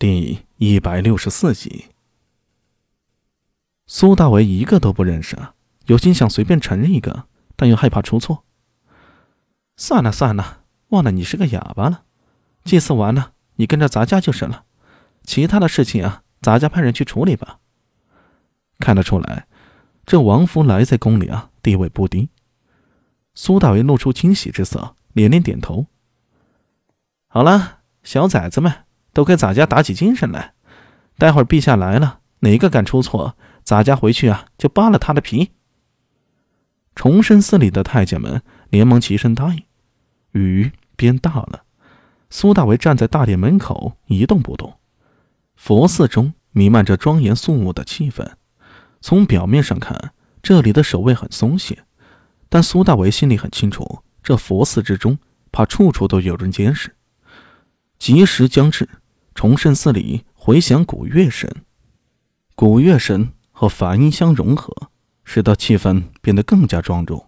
第一百六十四集，苏大为一个都不认识啊，有心想随便承认一个，但又害怕出错。算了算了，忘了你是个哑巴了。祭祀完了，你跟着咱家就是了。其他的事情啊，咱家派人去处理吧。看得出来，这王福来在宫里啊，地位不低。苏大为露出惊喜之色，连连点头。好了，小崽子们。都给咱家打起精神来！待会儿陛下来了，哪个敢出错，咱家回去啊就扒了他的皮。崇圣寺里的太监们连忙齐声答应。雨变大了，苏大为站在大殿门口一动不动。佛寺中弥漫着庄严肃穆的气氛，从表面上看，这里的守卫很松懈，但苏大为心里很清楚，这佛寺之中怕处处都有人监视。吉时将至。崇圣寺里回响古乐声，古乐声和梵音相融合，使得气氛变得更加庄重。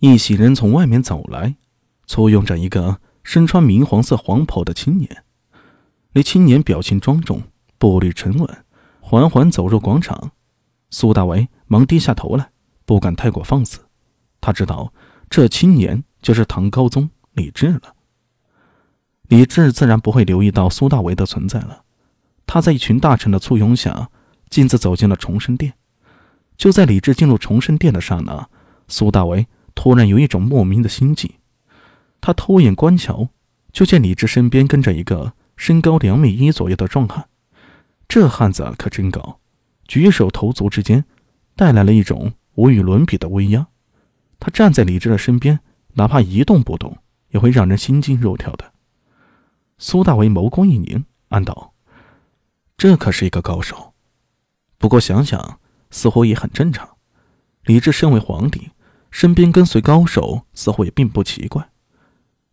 一行人从外面走来，簇拥着一个身穿明黄色黄袍的青年。那青年表情庄重，步履沉稳，缓缓走入广场。苏大为忙低下头来，不敢太过放肆。他知道这青年就是唐高宗李治了。李治自然不会留意到苏大为的存在了。他在一群大臣的簇拥下，径自走进了重生殿。就在李治进入重生殿的刹那，苏大为突然有一种莫名的心悸。他偷眼观瞧，就见李治身边跟着一个身高两米一左右的壮汉。这汉子可真高，举手投足之间，带来了一种无与伦比的威压。他站在李治的身边，哪怕一动不动，也会让人心惊肉跳的。苏大为眸光一凝，暗道：“这可是一个高手。”不过想想，似乎也很正常。李治身为皇帝，身边跟随高手，似乎也并不奇怪。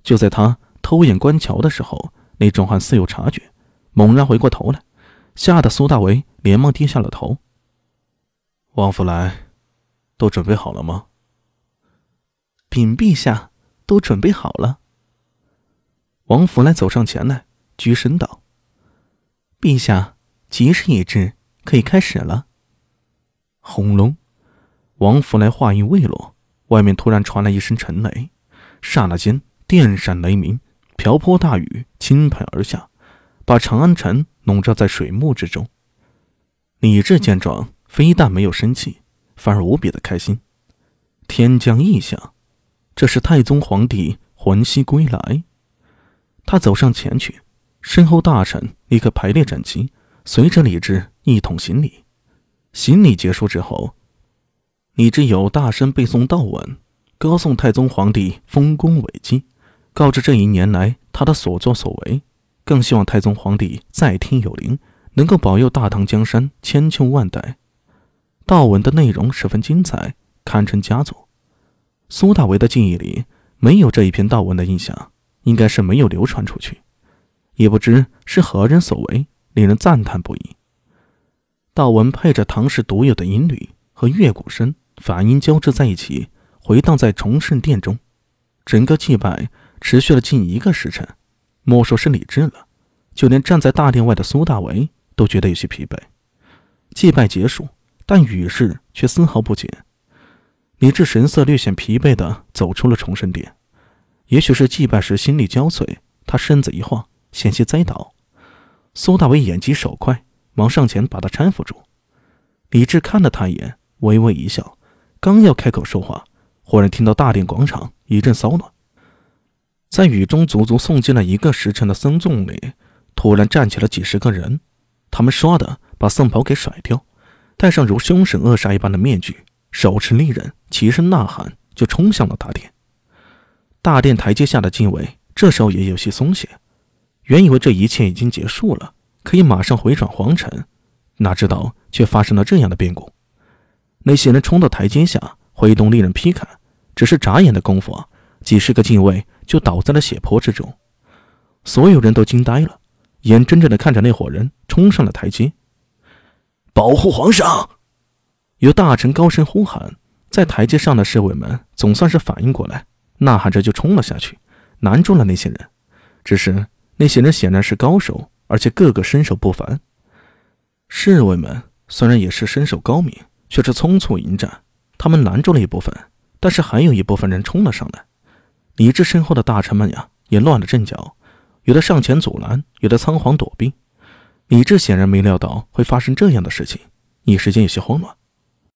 就在他偷眼观瞧的时候，那壮汉似有察觉，猛然回过头来，吓得苏大为连忙低下了头。王福来，都准备好了吗？禀陛下，都准备好了。王福来走上前来，躬身道：“陛下，吉时已至，可以开始了。”轰隆！王福来话音未落，外面突然传来一声沉雷，刹那间电闪雷鸣，瓢泼大雨倾盆而下，把长安城笼罩在水幕之中。李治见状，非但没有生气，反而无比的开心。天降异象，这是太宗皇帝魂兮归来。他走上前去，身后大臣立刻排列整齐，随着李治一同行礼。行礼结束之后，李治有大声背诵悼文，歌颂太宗皇帝丰功伟绩，告知这一年来他的所作所为，更希望太宗皇帝在天有灵，能够保佑大唐江山千秋万代。悼文的内容十分精彩，堪称佳作。苏大为的记忆里没有这一篇悼文的印象。应该是没有流传出去，也不知是何人所为，令人赞叹不已。道文配着唐氏独有的音律和乐鼓声，反音交织在一起，回荡在崇圣殿中。整个祭拜持续了近一个时辰，莫说是李治了，就连站在大殿外的苏大为都觉得有些疲惫。祭拜结束，但雨势却丝毫不减。李治神色略显疲惫地走出了崇圣殿。也许是祭拜时心力交瘁，他身子一晃，险些栽倒。苏大为眼疾手快，忙上前把他搀扶住。李治看了他一眼，微微一笑，刚要开口说话，忽然听到大殿广场一阵骚乱。在雨中足足诵经了一个时辰的僧众里，突然站起了几十个人，他们唰的把僧袍给甩掉，戴上如凶神恶煞一般的面具，手持利刃，齐声呐喊，就冲向了大殿。大殿台阶下的禁卫这时候也有些松懈，原以为这一切已经结束了，可以马上回转皇城，哪知道却发生了这样的变故。那些人冲到台阶下，挥动利刃劈砍，只是眨眼的功夫，几十个禁卫就倒在了血泊之中。所有人都惊呆了，眼睁睁地看着那伙人冲上了台阶。保护皇上！有大臣高声呼喊，在台阶上的侍卫们总算是反应过来。呐喊着就冲了下去，拦住了那些人。只是那些人显然是高手，而且个个身手不凡。侍卫们虽然也是身手高明，却是匆促迎战。他们拦住了一部分，但是还有一部分人冲了上来。李治身后的大臣们呀，也乱了阵脚，有的上前阻拦，有的仓皇躲避。李治显然没料到会发生这样的事情，一时间有些慌乱。